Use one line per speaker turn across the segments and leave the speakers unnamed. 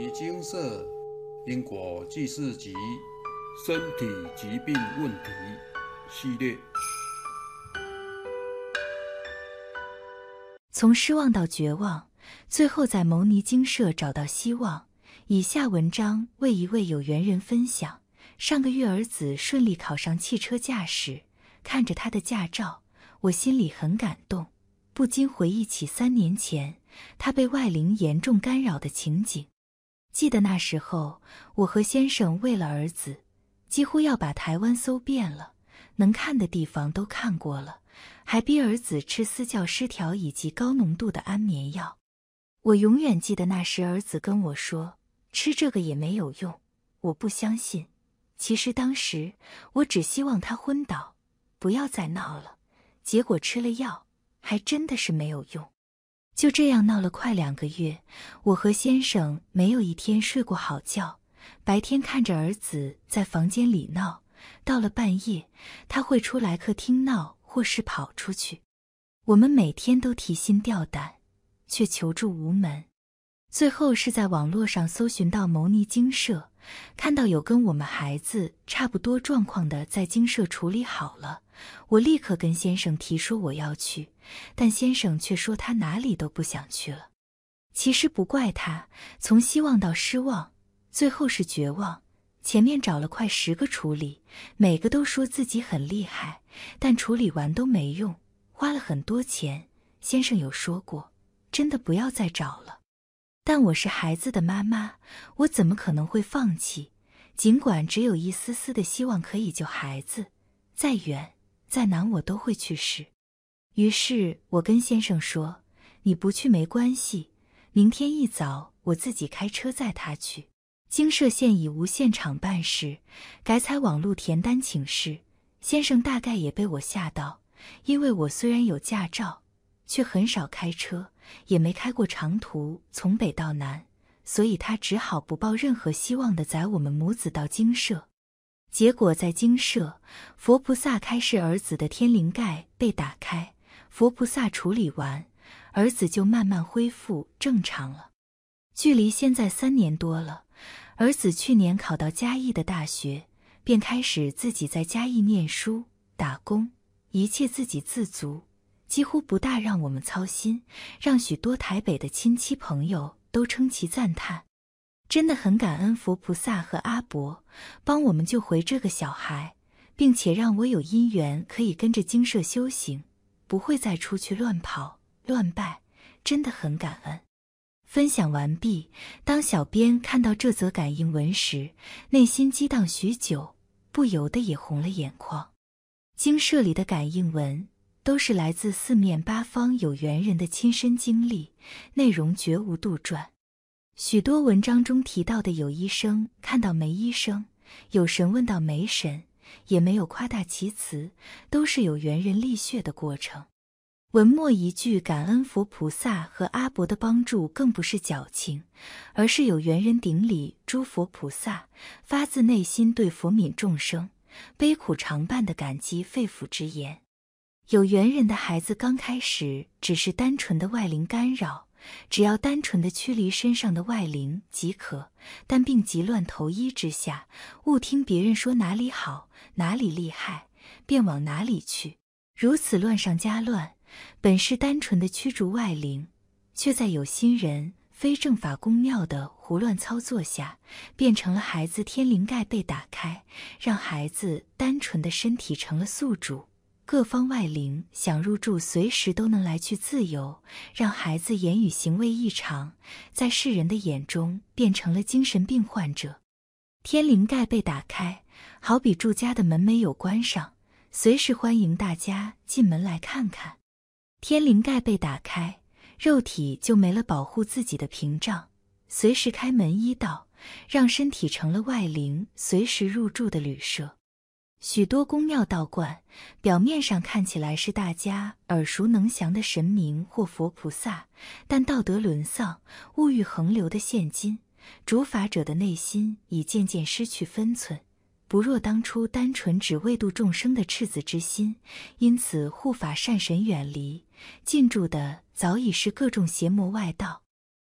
尼精舍因果记事集身体疾病问题系列，
从失望到绝望，最后在牟尼精舍找到希望。以下文章为一位有缘人分享：上个月儿子顺利考上汽车驾驶，看着他的驾照，我心里很感动，不禁回忆起三年前他被外灵严重干扰的情景。记得那时候，我和先生为了儿子，几乎要把台湾搜遍了，能看的地方都看过了，还逼儿子吃私教失调以及高浓度的安眠药。我永远记得那时儿子跟我说。吃这个也没有用，我不相信。其实当时我只希望他昏倒，不要再闹了。结果吃了药，还真的是没有用。就这样闹了快两个月，我和先生没有一天睡过好觉。白天看着儿子在房间里闹，到了半夜他会出来客厅闹，或是跑出去。我们每天都提心吊胆，却求助无门。最后是在网络上搜寻到牟尼精舍，看到有跟我们孩子差不多状况的在精舍处理好了，我立刻跟先生提说我要去，但先生却说他哪里都不想去了。其实不怪他，从希望到失望，最后是绝望。前面找了快十个处理，每个都说自己很厉害，但处理完都没用，花了很多钱。先生有说过，真的不要再找了。但我是孩子的妈妈，我怎么可能会放弃？尽管只有一丝丝的希望可以救孩子，再远再难我都会去试。于是我跟先生说：“你不去没关系，明天一早我自己开车载他去。”经社现已无现场办事，改采网路填单请示。先生大概也被我吓到，因为我虽然有驾照，却很少开车。也没开过长途，从北到南，所以他只好不抱任何希望的载我们母子到精舍。结果在精舍，佛菩萨开示儿子的天灵盖被打开，佛菩萨处理完，儿子就慢慢恢复正常了。距离现在三年多了，儿子去年考到嘉义的大学，便开始自己在嘉义念书、打工，一切自给自足。几乎不大让我们操心，让许多台北的亲戚朋友都称其赞叹。真的很感恩佛菩萨和阿伯帮我们救回这个小孩，并且让我有因缘可以跟着精舍修行，不会再出去乱跑乱拜。真的很感恩。分享完毕。当小编看到这则感应文时，内心激荡许久，不由得也红了眼眶。精舍里的感应文。都是来自四面八方有缘人的亲身经历，内容绝无杜撰。许多文章中提到的有医生看到没医生，有神问到没神，也没有夸大其词，都是有缘人历血的过程。文末一句感恩佛菩萨和阿伯的帮助，更不是矫情，而是有缘人顶礼诸佛菩萨，发自内心对佛悯众生、悲苦常伴的感激肺腑之言。有缘人的孩子刚开始只是单纯的外灵干扰，只要单纯的驱离身上的外灵即可。但病急乱投医之下，误听别人说哪里好，哪里厉害，便往哪里去，如此乱上加乱。本是单纯的驱逐外灵，却在有心人非正法公庙的胡乱操作下，变成了孩子天灵盖被打开，让孩子单纯的身体成了宿主。各方外灵想入住，随时都能来去自由，让孩子言语行为异常，在世人的眼中变成了精神病患者。天灵盖被打开，好比住家的门没有关上，随时欢迎大家进门来看看。天灵盖被打开，肉体就没了保护自己的屏障，随时开门一道，让身体成了外灵随时入住的旅社。许多宫庙道观，表面上看起来是大家耳熟能详的神明或佛菩萨，但道德沦丧、物欲横流的现今，主法者的内心已渐渐失去分寸，不若当初单纯只为度众生的赤子之心。因此，护法善神远离，进驻的早已是各种邪魔外道。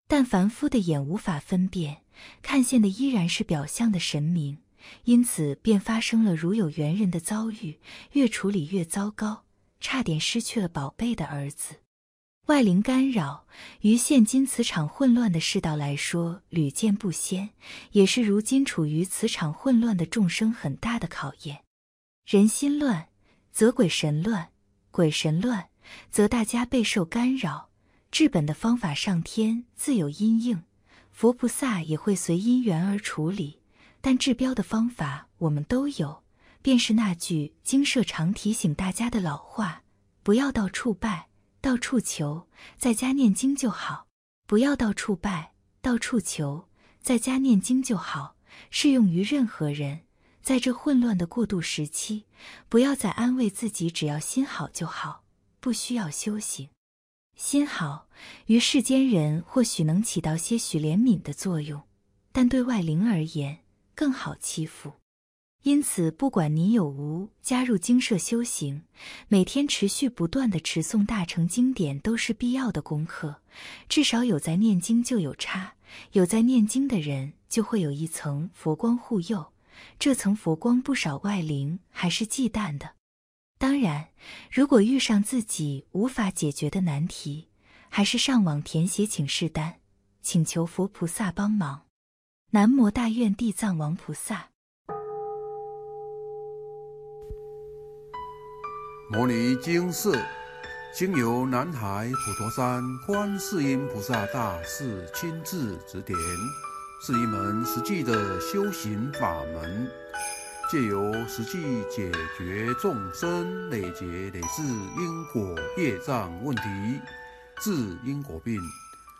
但凡夫的眼无法分辨，看见的依然是表象的神明，因此便发生了如有缘人的遭遇，越处理越糟糕，差点失去了宝贝的儿子。外灵干扰，于现今磁场混乱的世道来说屡见不鲜，也是如今处于磁场混乱的众生很大的考验。人心乱，则鬼神乱；鬼神乱，则大家备受干扰。治本的方法，上天自有因应，佛菩萨也会随因缘而处理。但治标的方法，我们都有，便是那句经社常提醒大家的老话：不要到处拜。到处求，在家念经就好，不要到处拜；到处求，在家念经就好，适用于任何人。在这混乱的过渡时期，不要再安慰自己，只要心好就好，不需要修行。心好，于世间人或许能起到些许怜悯的作用，但对外灵而言，更好欺负。因此，不管你有无加入精舍修行，每天持续不断的持诵大乘经典都是必要的功课。至少有在念经就有差，有在念经的人就会有一层佛光护佑。这层佛光，不少外灵还是忌惮的。当然，如果遇上自己无法解决的难题，还是上网填写请示单，请求佛菩萨帮忙。南无大愿地藏王菩萨。
摩尼经寺经由南海普陀山观世音菩萨大士亲自指点，是一门实际的修行法门，借由实际解决众生累劫累世因果业障问题，治因果病，